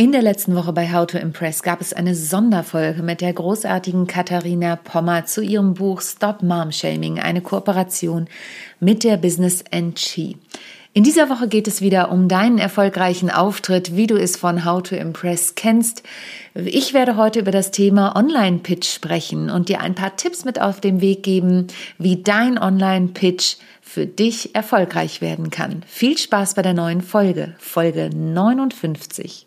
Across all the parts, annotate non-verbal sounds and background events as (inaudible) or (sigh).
In der letzten Woche bei How to Impress gab es eine Sonderfolge mit der großartigen Katharina Pommer zu ihrem Buch Stop Mom Shaming, eine Kooperation mit der Business NG. In dieser Woche geht es wieder um deinen erfolgreichen Auftritt, wie du es von How to Impress kennst. Ich werde heute über das Thema Online-Pitch sprechen und dir ein paar Tipps mit auf den Weg geben, wie dein Online-Pitch für dich erfolgreich werden kann. Viel Spaß bei der neuen Folge, Folge 59.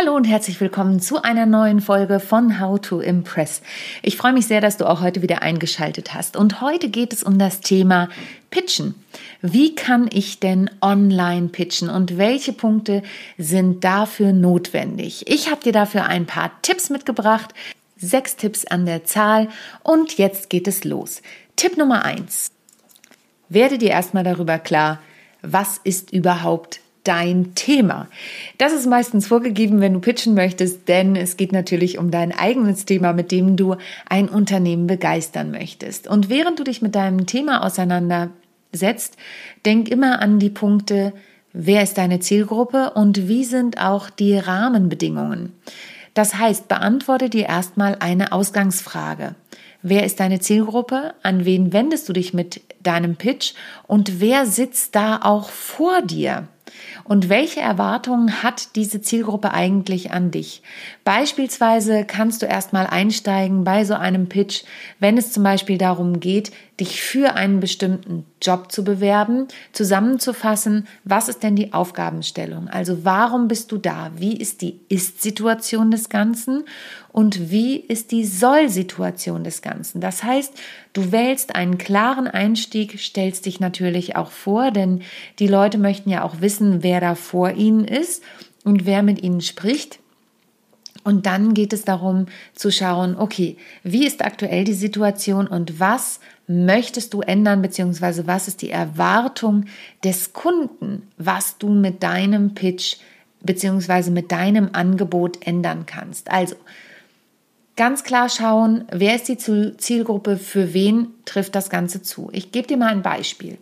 Hallo und herzlich willkommen zu einer neuen Folge von How to Impress. Ich freue mich sehr, dass du auch heute wieder eingeschaltet hast. Und heute geht es um das Thema Pitchen. Wie kann ich denn online pitchen und welche Punkte sind dafür notwendig? Ich habe dir dafür ein paar Tipps mitgebracht. Sechs Tipps an der Zahl. Und jetzt geht es los. Tipp Nummer eins. Werde dir erstmal darüber klar, was ist überhaupt dein Thema. Das ist meistens vorgegeben, wenn du pitchen möchtest, denn es geht natürlich um dein eigenes Thema, mit dem du ein Unternehmen begeistern möchtest. Und während du dich mit deinem Thema auseinandersetzt, denk immer an die Punkte, wer ist deine Zielgruppe und wie sind auch die Rahmenbedingungen. Das heißt, beantworte dir erstmal eine Ausgangsfrage. Wer ist deine Zielgruppe? An wen wendest du dich mit deinem Pitch? Und wer sitzt da auch vor dir? Und welche Erwartungen hat diese Zielgruppe eigentlich an dich? Beispielsweise kannst du erstmal einsteigen bei so einem Pitch, wenn es zum Beispiel darum geht, dich für einen bestimmten Job zu bewerben, zusammenzufassen, was ist denn die Aufgabenstellung? Also warum bist du da? Wie ist die Ist-Situation des Ganzen? Und wie ist die Soll-Situation des Ganzen? Das heißt, du wählst einen klaren Einstieg, stellst dich natürlich auch vor, denn die Leute möchten ja auch wissen, wer da vor ihnen ist und wer mit ihnen spricht. Und dann geht es darum zu schauen, okay, wie ist aktuell die Situation und was möchtest du ändern, beziehungsweise was ist die Erwartung des Kunden, was du mit deinem Pitch beziehungsweise mit deinem Angebot ändern kannst. Also ganz klar schauen, wer ist die Zielgruppe, für wen trifft das Ganze zu. Ich gebe dir mal ein Beispiel.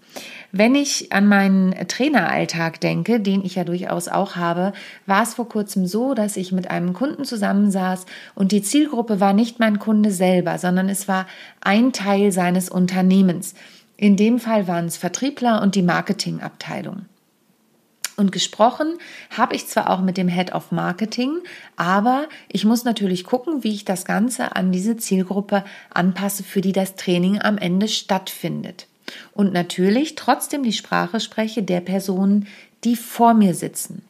Wenn ich an meinen Traineralltag denke, den ich ja durchaus auch habe, war es vor kurzem so, dass ich mit einem Kunden zusammensaß und die Zielgruppe war nicht mein Kunde selber, sondern es war ein Teil seines Unternehmens. In dem Fall waren es Vertriebler und die Marketingabteilung. Und gesprochen habe ich zwar auch mit dem Head of Marketing, aber ich muss natürlich gucken, wie ich das Ganze an diese Zielgruppe anpasse, für die das Training am Ende stattfindet. Und natürlich trotzdem die Sprache spreche der Personen, die vor mir sitzen.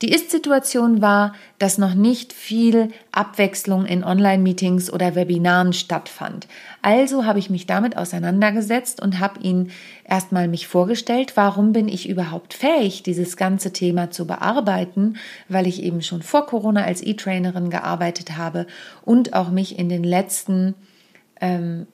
Die Ist-Situation war, dass noch nicht viel Abwechslung in Online-Meetings oder Webinaren stattfand. Also habe ich mich damit auseinandergesetzt und habe ihn erstmal mich vorgestellt, warum bin ich überhaupt fähig, dieses ganze Thema zu bearbeiten, weil ich eben schon vor Corona als E-Trainerin gearbeitet habe und auch mich in den letzten ähm,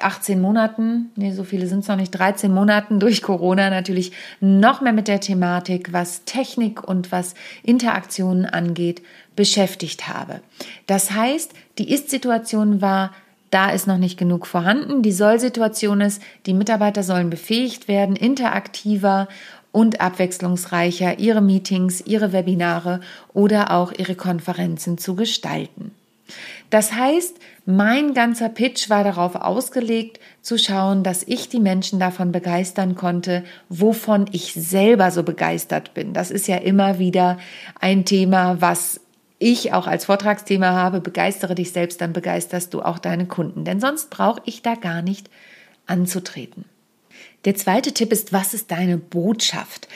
18 Monaten, nee, so viele sind es noch nicht, 13 Monaten durch Corona natürlich noch mehr mit der Thematik, was Technik und was Interaktionen angeht, beschäftigt habe. Das heißt, die Ist-Situation war, da ist noch nicht genug vorhanden. Die Soll-Situation ist, die Mitarbeiter sollen befähigt werden, interaktiver und abwechslungsreicher ihre Meetings, ihre Webinare oder auch ihre Konferenzen zu gestalten. Das heißt, mein ganzer Pitch war darauf ausgelegt, zu schauen, dass ich die Menschen davon begeistern konnte, wovon ich selber so begeistert bin. Das ist ja immer wieder ein Thema, was ich auch als Vortragsthema habe. Begeistere dich selbst, dann begeisterst du auch deine Kunden. Denn sonst brauche ich da gar nicht anzutreten. Der zweite Tipp ist, was ist deine Botschaft,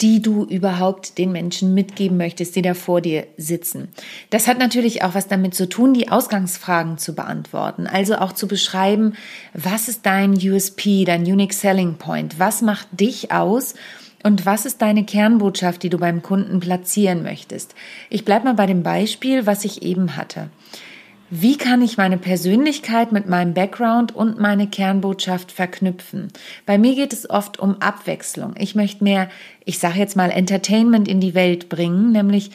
die du überhaupt den Menschen mitgeben möchtest, die da vor dir sitzen? Das hat natürlich auch was damit zu tun, die Ausgangsfragen zu beantworten. Also auch zu beschreiben, was ist dein USP, dein Unique Selling Point? Was macht dich aus? Und was ist deine Kernbotschaft, die du beim Kunden platzieren möchtest? Ich bleibe mal bei dem Beispiel, was ich eben hatte. Wie kann ich meine Persönlichkeit mit meinem Background und meine Kernbotschaft verknüpfen? Bei mir geht es oft um Abwechslung. Ich möchte mehr, ich sage jetzt mal, Entertainment in die Welt bringen, nämlich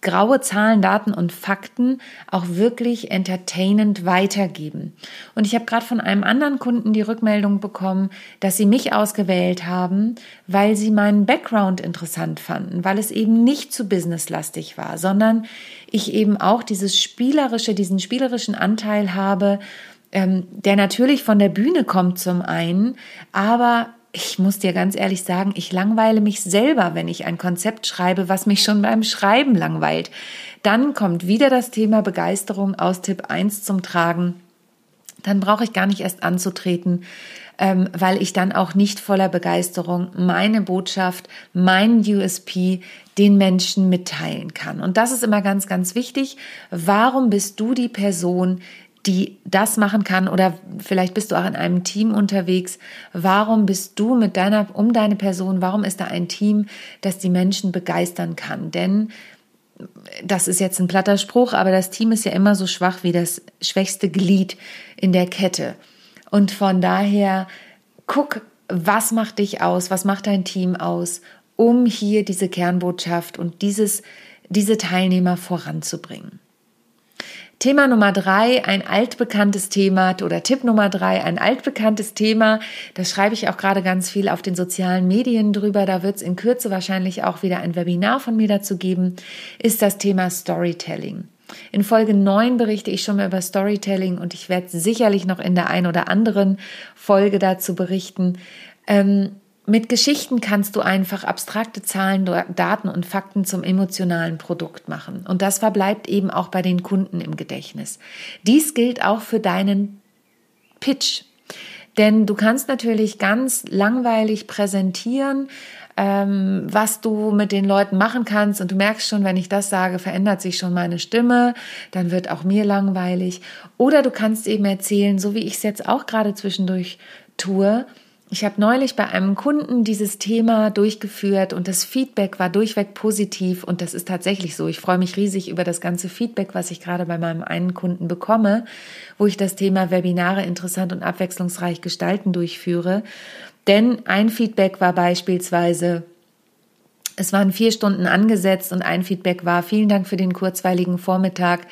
graue Zahlen, Daten und Fakten auch wirklich entertainend weitergeben. Und ich habe gerade von einem anderen Kunden die Rückmeldung bekommen, dass sie mich ausgewählt haben, weil sie meinen Background interessant fanden, weil es eben nicht zu businesslastig war, sondern ich eben auch dieses spielerische, diesen spielerischen Anteil habe, ähm, der natürlich von der Bühne kommt zum einen, aber ich muss dir ganz ehrlich sagen, ich langweile mich selber, wenn ich ein Konzept schreibe, was mich schon beim Schreiben langweilt. Dann kommt wieder das Thema Begeisterung aus Tipp 1 zum Tragen. Dann brauche ich gar nicht erst anzutreten, ähm, weil ich dann auch nicht voller Begeisterung meine Botschaft, mein USP den Menschen mitteilen kann. Und das ist immer ganz, ganz wichtig. Warum bist du die Person, die das machen kann oder vielleicht bist du auch in einem Team unterwegs. Warum bist du mit deiner, um deine Person, warum ist da ein Team, das die Menschen begeistern kann? Denn das ist jetzt ein platter Spruch, aber das Team ist ja immer so schwach wie das schwächste Glied in der Kette. Und von daher guck, was macht dich aus, was macht dein Team aus, um hier diese Kernbotschaft und dieses, diese Teilnehmer voranzubringen. Thema Nummer drei, ein altbekanntes Thema oder Tipp Nummer drei, ein altbekanntes Thema. Da schreibe ich auch gerade ganz viel auf den sozialen Medien drüber. Da wird es in Kürze wahrscheinlich auch wieder ein Webinar von mir dazu geben, ist das Thema Storytelling. In Folge 9 berichte ich schon mal über Storytelling und ich werde sicherlich noch in der ein oder anderen Folge dazu berichten. Ähm, mit Geschichten kannst du einfach abstrakte Zahlen, Daten und Fakten zum emotionalen Produkt machen. Und das verbleibt eben auch bei den Kunden im Gedächtnis. Dies gilt auch für deinen Pitch. Denn du kannst natürlich ganz langweilig präsentieren, ähm, was du mit den Leuten machen kannst. Und du merkst schon, wenn ich das sage, verändert sich schon meine Stimme, dann wird auch mir langweilig. Oder du kannst eben erzählen, so wie ich es jetzt auch gerade zwischendurch tue, ich habe neulich bei einem Kunden dieses Thema durchgeführt und das Feedback war durchweg positiv und das ist tatsächlich so. Ich freue mich riesig über das ganze Feedback, was ich gerade bei meinem einen Kunden bekomme, wo ich das Thema Webinare interessant und abwechslungsreich gestalten durchführe. Denn ein Feedback war beispielsweise, es waren vier Stunden angesetzt und ein Feedback war, vielen Dank für den kurzweiligen Vormittag.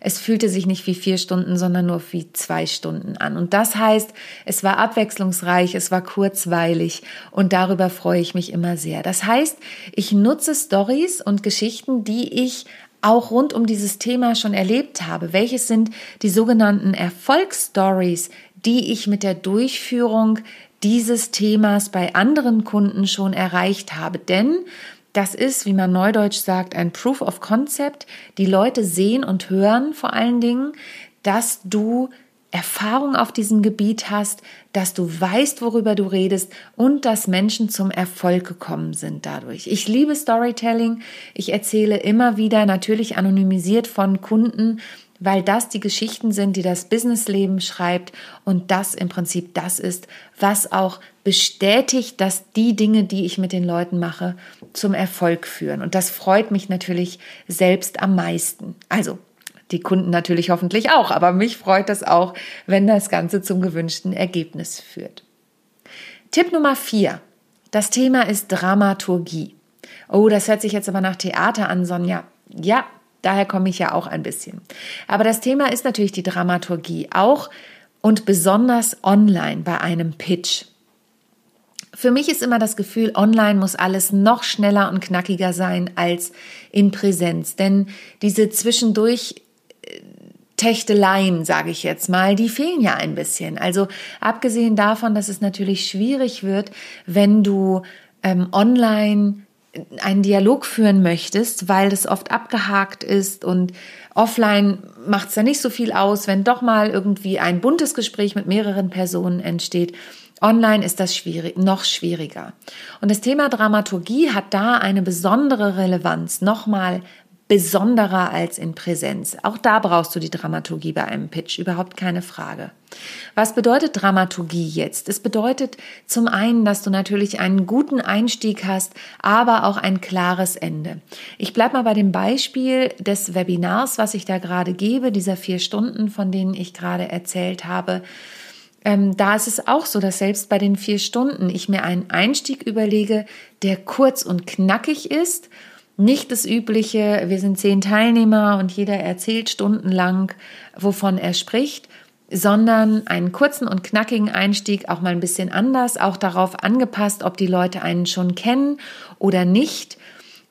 Es fühlte sich nicht wie vier Stunden, sondern nur wie zwei Stunden an. Und das heißt, es war abwechslungsreich, es war kurzweilig und darüber freue ich mich immer sehr. Das heißt, ich nutze Stories und Geschichten, die ich auch rund um dieses Thema schon erlebt habe. Welches sind die sogenannten Erfolgsstories, die ich mit der Durchführung dieses Themas bei anderen Kunden schon erreicht habe? Denn das ist, wie man neudeutsch sagt, ein Proof of Concept. Die Leute sehen und hören vor allen Dingen, dass du Erfahrung auf diesem Gebiet hast, dass du weißt, worüber du redest und dass Menschen zum Erfolg gekommen sind dadurch. Ich liebe Storytelling. Ich erzähle immer wieder, natürlich anonymisiert von Kunden, weil das die Geschichten sind, die das Businessleben schreibt und das im Prinzip das ist, was auch bestätigt, dass die Dinge, die ich mit den Leuten mache, zum Erfolg führen. Und das freut mich natürlich selbst am meisten. Also die Kunden natürlich hoffentlich auch, aber mich freut das auch, wenn das Ganze zum gewünschten Ergebnis führt. Tipp Nummer vier. Das Thema ist Dramaturgie. Oh, das hört sich jetzt aber nach Theater an, Sonja. Ja, Daher komme ich ja auch ein bisschen. Aber das Thema ist natürlich die Dramaturgie, auch und besonders online bei einem Pitch. Für mich ist immer das Gefühl, online muss alles noch schneller und knackiger sein als in Präsenz. Denn diese zwischendurch äh, Techteleien, sage ich jetzt mal, die fehlen ja ein bisschen. Also abgesehen davon, dass es natürlich schwierig wird, wenn du ähm, online einen Dialog führen möchtest, weil das oft abgehakt ist und offline macht es ja nicht so viel aus, wenn doch mal irgendwie ein buntes Gespräch mit mehreren Personen entsteht. Online ist das schwierig, noch schwieriger. Und das Thema Dramaturgie hat da eine besondere Relevanz, nochmal besonderer als in Präsenz. Auch da brauchst du die Dramaturgie bei einem Pitch, überhaupt keine Frage. Was bedeutet Dramaturgie jetzt? Es bedeutet zum einen, dass du natürlich einen guten Einstieg hast, aber auch ein klares Ende. Ich bleibe mal bei dem Beispiel des Webinars, was ich da gerade gebe, dieser vier Stunden, von denen ich gerade erzählt habe. Ähm, da ist es auch so, dass selbst bei den vier Stunden ich mir einen Einstieg überlege, der kurz und knackig ist nicht das übliche, wir sind zehn Teilnehmer und jeder erzählt stundenlang, wovon er spricht, sondern einen kurzen und knackigen Einstieg, auch mal ein bisschen anders, auch darauf angepasst, ob die Leute einen schon kennen oder nicht.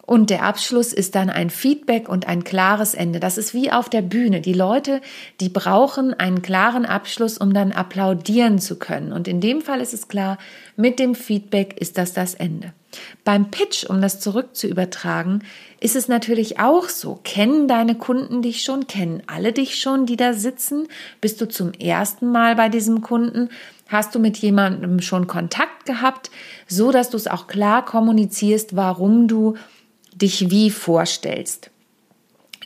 Und der Abschluss ist dann ein Feedback und ein klares Ende. Das ist wie auf der Bühne. Die Leute, die brauchen einen klaren Abschluss, um dann applaudieren zu können. Und in dem Fall ist es klar, mit dem Feedback ist das das Ende. Beim Pitch, um das zurück zu übertragen, ist es natürlich auch so. Kennen deine Kunden dich schon? Kennen alle dich schon, die da sitzen? Bist du zum ersten Mal bei diesem Kunden? Hast du mit jemandem schon Kontakt gehabt, so dass du es auch klar kommunizierst, warum du dich wie vorstellst?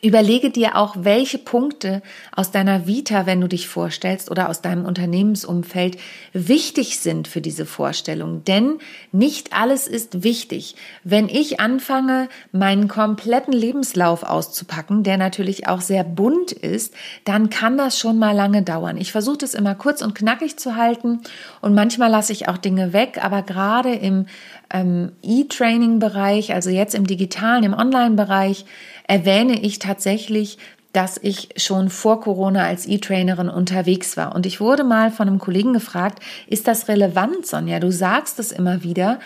Überlege dir auch, welche Punkte aus deiner Vita, wenn du dich vorstellst oder aus deinem Unternehmensumfeld wichtig sind für diese Vorstellung. Denn nicht alles ist wichtig. Wenn ich anfange, meinen kompletten Lebenslauf auszupacken, der natürlich auch sehr bunt ist, dann kann das schon mal lange dauern. Ich versuche das immer kurz und knackig zu halten und manchmal lasse ich auch Dinge weg, aber gerade im ähm, E-Training-Bereich, also jetzt im digitalen, im Online-Bereich, erwähne ich tatsächlich, dass ich schon vor Corona als E-Trainerin unterwegs war. Und ich wurde mal von einem Kollegen gefragt, ist das relevant, Sonja? Du sagst es immer wieder.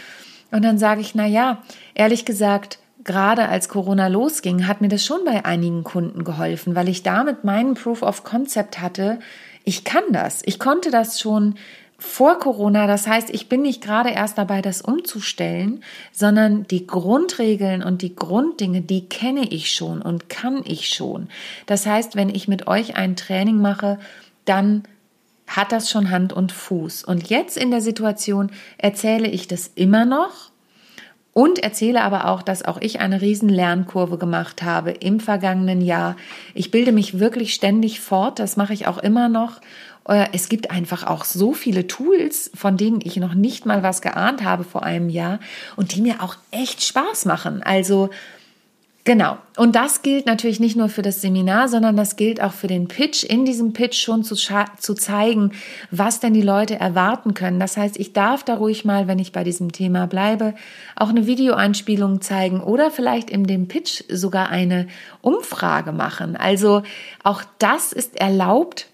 Und dann sage ich, na ja, ehrlich gesagt, gerade als Corona losging, hat mir das schon bei einigen Kunden geholfen, weil ich damit meinen Proof of Concept hatte. Ich kann das. Ich konnte das schon vor Corona. Das heißt, ich bin nicht gerade erst dabei, das umzustellen, sondern die Grundregeln und die Grunddinge, die kenne ich schon und kann ich schon. Das heißt, wenn ich mit euch ein Training mache, dann hat das schon Hand und Fuß. Und jetzt in der Situation erzähle ich das immer noch und erzähle aber auch, dass auch ich eine riesen Lernkurve gemacht habe im vergangenen Jahr. Ich bilde mich wirklich ständig fort, das mache ich auch immer noch es gibt einfach auch so viele Tools, von denen ich noch nicht mal was geahnt habe vor einem Jahr und die mir auch echt Spaß machen. Also Genau. Und das gilt natürlich nicht nur für das Seminar, sondern das gilt auch für den Pitch, in diesem Pitch schon zu, zu zeigen, was denn die Leute erwarten können. Das heißt, ich darf da ruhig mal, wenn ich bei diesem Thema bleibe, auch eine Videoeinspielung zeigen oder vielleicht in dem Pitch sogar eine Umfrage machen. Also auch das ist erlaubt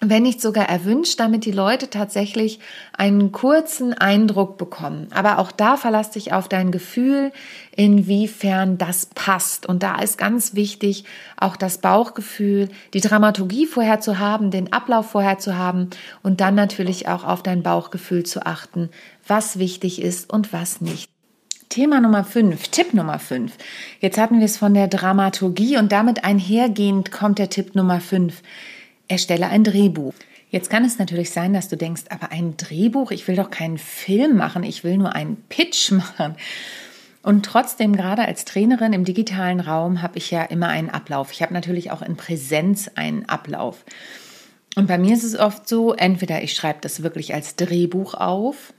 wenn nicht sogar erwünscht, damit die Leute tatsächlich einen kurzen Eindruck bekommen. Aber auch da verlass dich auf dein Gefühl, inwiefern das passt. Und da ist ganz wichtig, auch das Bauchgefühl, die Dramaturgie vorher zu haben, den Ablauf vorher zu haben und dann natürlich auch auf dein Bauchgefühl zu achten, was wichtig ist und was nicht. Thema Nummer 5, Tipp Nummer 5. Jetzt hatten wir es von der Dramaturgie und damit einhergehend kommt der Tipp Nummer 5 erstelle ein Drehbuch. Jetzt kann es natürlich sein, dass du denkst, aber ein Drehbuch, ich will doch keinen Film machen, ich will nur einen Pitch (laughs) machen. Und trotzdem, gerade als Trainerin im digitalen Raum, habe ich ja immer einen Ablauf. Ich habe natürlich auch in Präsenz einen Ablauf. Und bei mir ist es oft so, entweder ich schreibe das wirklich als Drehbuch auf,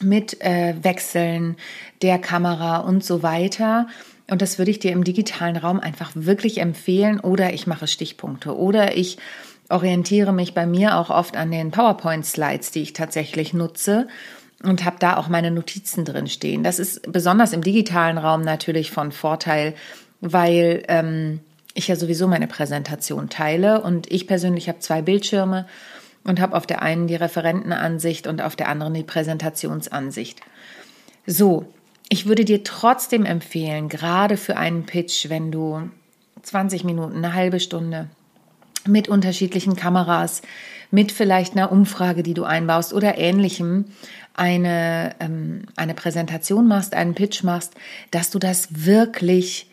mit äh, Wechseln der Kamera und so weiter. Und das würde ich dir im digitalen Raum einfach wirklich empfehlen. Oder ich mache Stichpunkte. Oder ich orientiere mich bei mir auch oft an den PowerPoint-Slides, die ich tatsächlich nutze und habe da auch meine Notizen drin stehen. Das ist besonders im digitalen Raum natürlich von Vorteil, weil ähm, ich ja sowieso meine Präsentation teile und ich persönlich habe zwei Bildschirme und habe auf der einen die Referentenansicht und auf der anderen die Präsentationsansicht. So, ich würde dir trotzdem empfehlen, gerade für einen Pitch, wenn du 20 Minuten, eine halbe Stunde mit unterschiedlichen Kameras, mit vielleicht einer Umfrage, die du einbaust oder ähnlichem, eine, ähm, eine Präsentation machst, einen Pitch machst, dass du das wirklich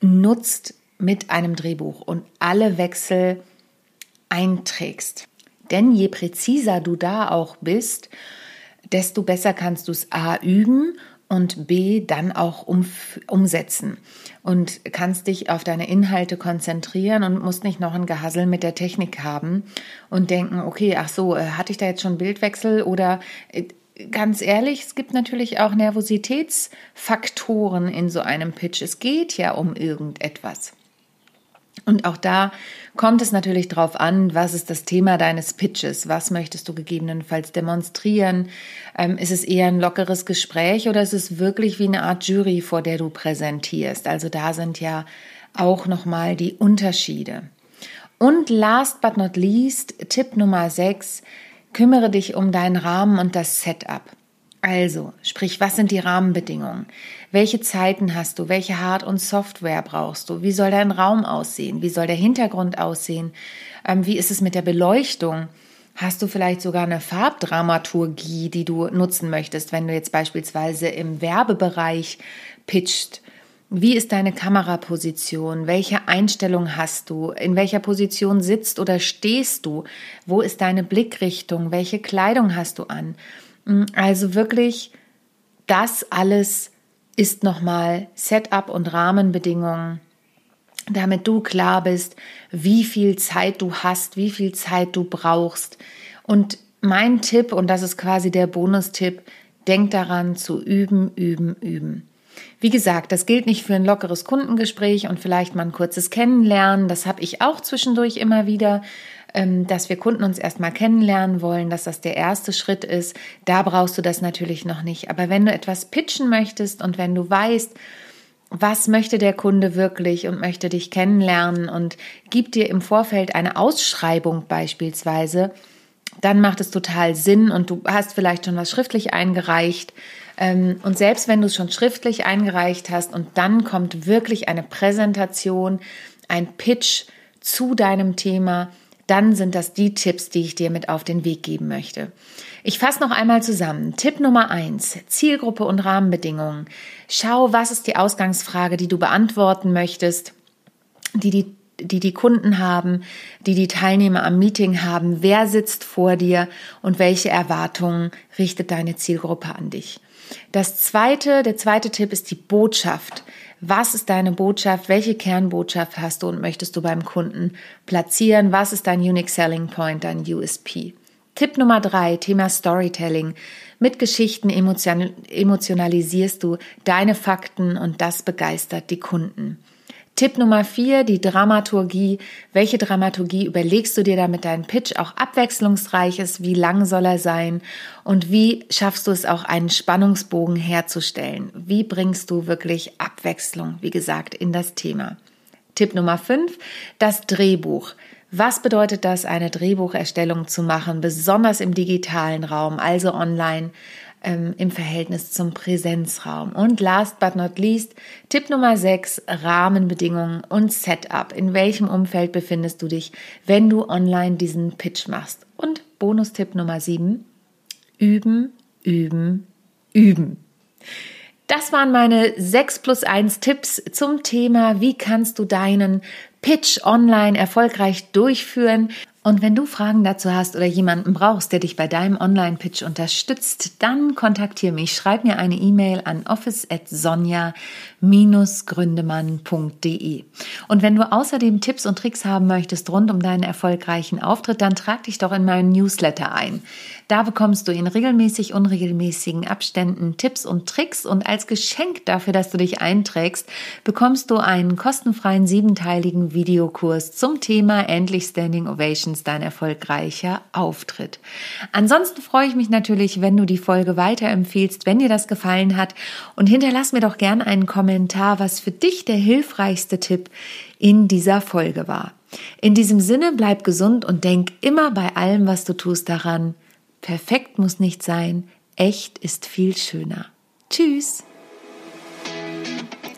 nutzt mit einem Drehbuch und alle Wechsel einträgst. Denn je präziser du da auch bist, desto besser kannst du es A üben und B, dann auch um, umsetzen und kannst dich auf deine Inhalte konzentrieren und musst nicht noch ein Gehassel mit der Technik haben und denken, okay, ach so, äh, hatte ich da jetzt schon Bildwechsel oder äh, ganz ehrlich, es gibt natürlich auch Nervositätsfaktoren in so einem Pitch. Es geht ja um irgendetwas. Und auch da kommt es natürlich darauf an, was ist das Thema deines Pitches? Was möchtest du gegebenenfalls demonstrieren? Ähm, ist es eher ein lockeres Gespräch oder ist es wirklich wie eine Art Jury, vor der du präsentierst? Also da sind ja auch nochmal die Unterschiede. Und last but not least, Tipp Nummer 6, kümmere dich um deinen Rahmen und das Setup. Also, sprich, was sind die Rahmenbedingungen? Welche Zeiten hast du? Welche Hard- und Software brauchst du? Wie soll dein Raum aussehen? Wie soll der Hintergrund aussehen? Ähm, wie ist es mit der Beleuchtung? Hast du vielleicht sogar eine Farbdramaturgie, die du nutzen möchtest, wenn du jetzt beispielsweise im Werbebereich pitcht? Wie ist deine Kameraposition? Welche Einstellung hast du? In welcher Position sitzt oder stehst du? Wo ist deine Blickrichtung? Welche Kleidung hast du an? Mm, also wirklich, das alles ist nochmal Setup und Rahmenbedingungen, damit du klar bist, wie viel Zeit du hast, wie viel Zeit du brauchst. Und mein Tipp, und das ist quasi der Bonustipp, denk daran zu üben, üben, üben. Wie gesagt, das gilt nicht für ein lockeres Kundengespräch und vielleicht mal ein kurzes Kennenlernen. Das habe ich auch zwischendurch immer wieder. Ähm, dass wir Kunden uns erstmal kennenlernen wollen, dass das der erste Schritt ist. Da brauchst du das natürlich noch nicht. Aber wenn du etwas pitchen möchtest und wenn du weißt, was möchte der Kunde wirklich und möchte dich kennenlernen und gibt dir im Vorfeld eine Ausschreibung beispielsweise, dann macht es total Sinn und du hast vielleicht schon was schriftlich eingereicht. Ähm, und selbst wenn du es schon schriftlich eingereicht hast und dann kommt wirklich eine Präsentation, ein Pitch zu deinem Thema, dann sind das die Tipps, die ich dir mit auf den Weg geben möchte. Ich fasse noch einmal zusammen. Tipp Nummer eins: Zielgruppe und Rahmenbedingungen. Schau, was ist die Ausgangsfrage, die du beantworten möchtest, die die die die Kunden haben, die die Teilnehmer am Meeting haben, wer sitzt vor dir und welche Erwartungen richtet deine Zielgruppe an dich. Das zweite, der zweite Tipp ist die Botschaft. Was ist deine Botschaft? Welche Kernbotschaft hast du und möchtest du beim Kunden platzieren? Was ist dein Unique Selling Point, dein USP? Tipp Nummer drei, Thema Storytelling. Mit Geschichten emotionalisierst du deine Fakten und das begeistert die Kunden. Tipp Nummer vier, die Dramaturgie. Welche Dramaturgie überlegst du dir, damit dein Pitch auch abwechslungsreich ist? Wie lang soll er sein? Und wie schaffst du es auch, einen Spannungsbogen herzustellen? Wie bringst du wirklich Abwechslung, wie gesagt, in das Thema? Tipp Nummer fünf, das Drehbuch. Was bedeutet das, eine Drehbucherstellung zu machen, besonders im digitalen Raum, also online? Ähm, im Verhältnis zum Präsenzraum. Und last but not least, Tipp Nummer 6, Rahmenbedingungen und Setup. In welchem Umfeld befindest du dich, wenn du online diesen Pitch machst? Und Bonustipp Nummer 7, üben, üben, üben. Das waren meine 6 plus 1 Tipps zum Thema, wie kannst du deinen Pitch online erfolgreich durchführen. Und wenn du Fragen dazu hast oder jemanden brauchst, der dich bei deinem Online-Pitch unterstützt, dann kontaktiere mich. Schreib mir eine E-Mail an office@sonja-gründemann.de. Und wenn du außerdem Tipps und Tricks haben möchtest rund um deinen erfolgreichen Auftritt, dann trag dich doch in meinen Newsletter ein. Da bekommst du in regelmäßig unregelmäßigen Abständen Tipps und Tricks und als Geschenk dafür, dass du dich einträgst, bekommst du einen kostenfreien siebenteiligen Videokurs zum Thema Endlich Standing Ovations, dein erfolgreicher Auftritt. Ansonsten freue ich mich natürlich, wenn du die Folge weiterempfiehlst, wenn dir das gefallen hat und hinterlass mir doch gern einen Kommentar, was für dich der hilfreichste Tipp in dieser Folge war. In diesem Sinne bleib gesund und denk immer bei allem, was du tust, daran, Perfekt muss nicht sein, echt ist viel schöner. Tschüss!